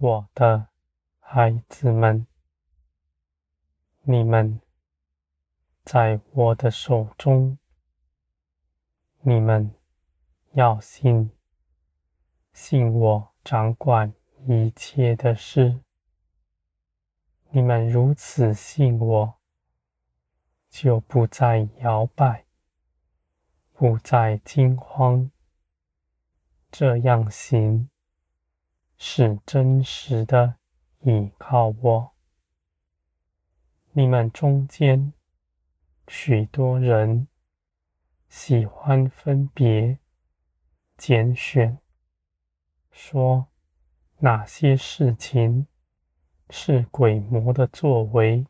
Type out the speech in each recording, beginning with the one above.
我的孩子们，你们在我的手中，你们要信，信我掌管一切的事。你们如此信我，就不再摇摆，不再惊慌。这样行，是真实的倚靠我。你们中间许多人喜欢分别拣选，说哪些事情是鬼魔的作为，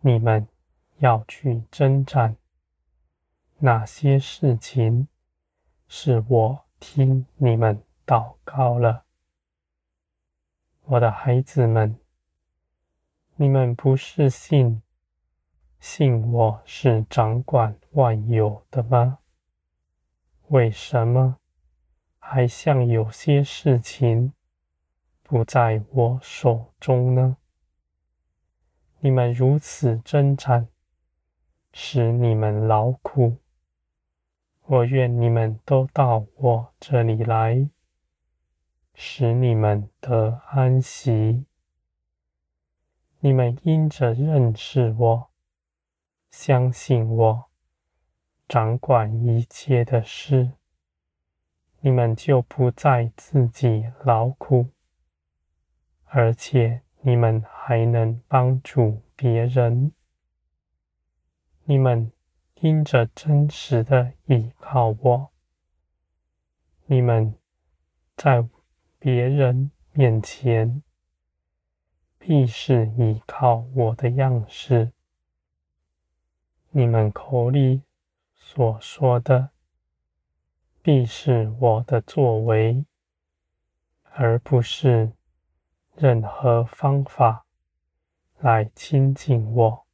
你们要去征战；哪些事情是我。听你们祷告了，我的孩子们，你们不是信，信我是掌管万有的吗？为什么还像有些事情不在我手中呢？你们如此征战，使你们劳苦。我愿你们都到我这里来，使你们得安息。你们因着认识我、相信我、掌管一切的事，你们就不再自己劳苦，而且你们还能帮助别人。你们。因着真实的依靠我，你们在别人面前必是倚靠我的样式。你们口里所说的，必是我的作为，而不是任何方法来亲近我，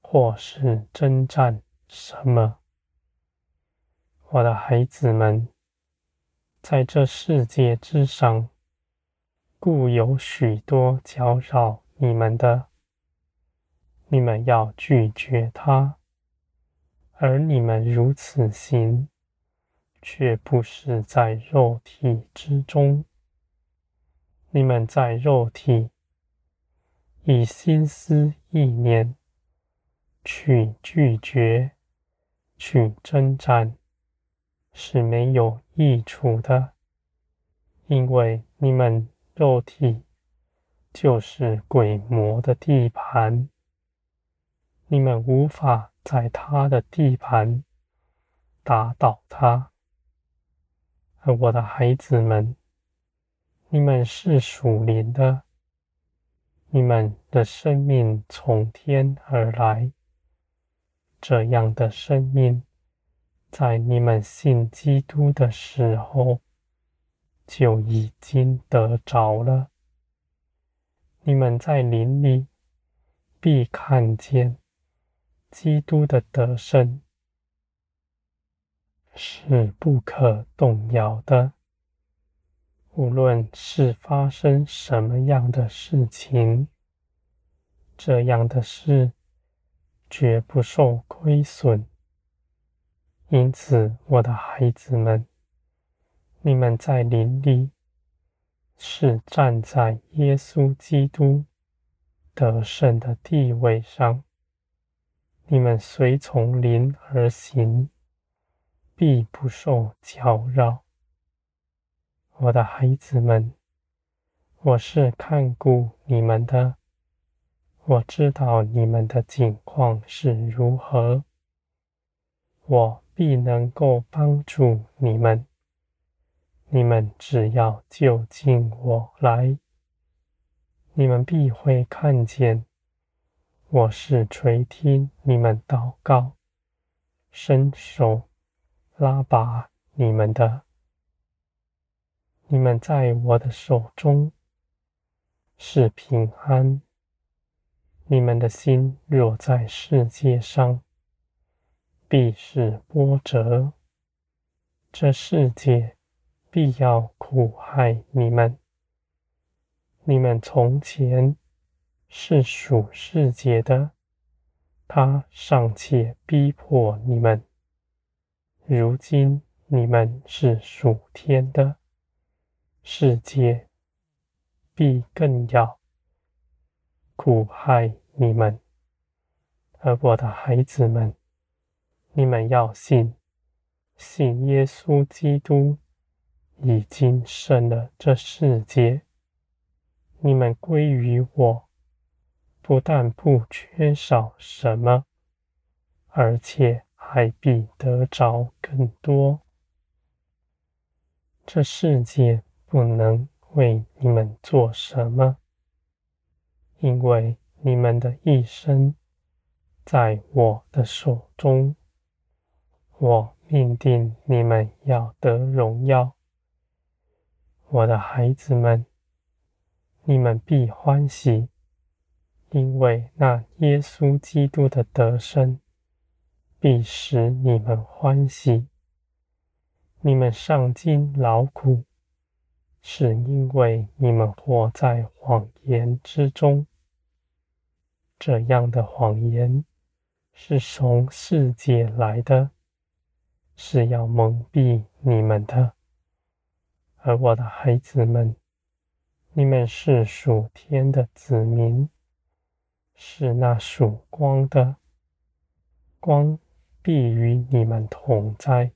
或是征战。什么？我的孩子们，在这世界之上，固有许多搅扰你们的，你们要拒绝它。而你们如此行，却不是在肉体之中。你们在肉体，以心思意念去拒绝。去征战是没有益处的，因为你们肉体就是鬼魔的地盘，你们无法在他的地盘打倒他。而我的孩子们，你们是属灵的，你们的生命从天而来。这样的生命，在你们信基督的时候就已经得着了。你们在林里必看见基督的得胜是不可动摇的。无论是发生什么样的事情，这样的事。绝不受亏损。因此，我的孩子们，你们在林里是站在耶稣基督得胜的地位上。你们随从灵而行，必不受搅扰。我的孩子们，我是看顾你们的。我知道你们的境况是如何，我必能够帮助你们。你们只要就近我来，你们必会看见我是垂听你们祷告、伸手拉拔你们的。你们在我的手中是平安。你们的心若在世界上，必是波折。这世界必要苦害你们，你们从前是属世界的，他尚且逼迫你们；如今你们是属天的，世界必更要苦害你们。而我的孩子们，你们要信，信耶稣基督已经胜了这世界。你们归于我，不但不缺少什么，而且还比得着更多。这世界不能为你们做什么，因为你们的一生在我的手中。我命定你们要得荣耀，我的孩子们。你们必欢喜，因为那耶稣基督的得胜必使你们欢喜。你们上经劳苦，是因为你们活在谎言之中。这样的谎言是从世界来的，是要蒙蔽你们的。而我的孩子们。你们是属天的子民，是那属光的，光必与你们同在，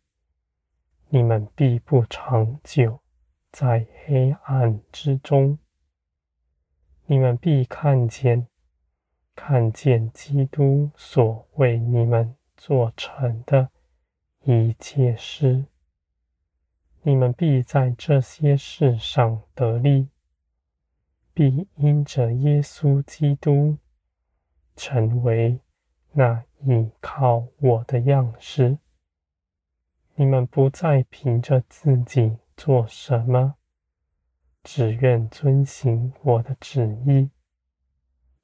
你们必不长久在黑暗之中，你们必看见，看见基督所为你们做成的一切事，你们必在这些事上得利。必因着耶稣基督，成为那倚靠我的样式。你们不再凭着自己做什么，只愿遵行我的旨意。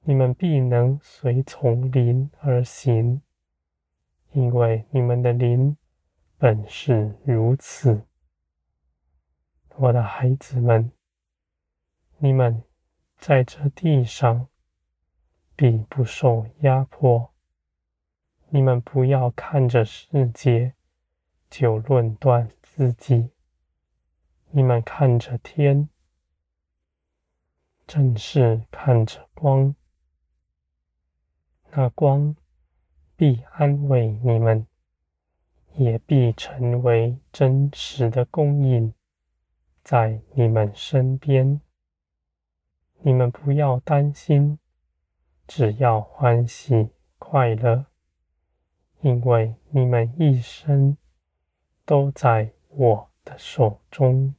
你们必能随从灵而行，因为你们的灵本是如此。我的孩子们，你们。在这地上，必不受压迫。你们不要看着世界，就论断自己。你们看着天，正是看着光。那光必安慰你们，也必成为真实的供应，在你们身边。你们不要担心，只要欢喜快乐，因为你们一生都在我的手中。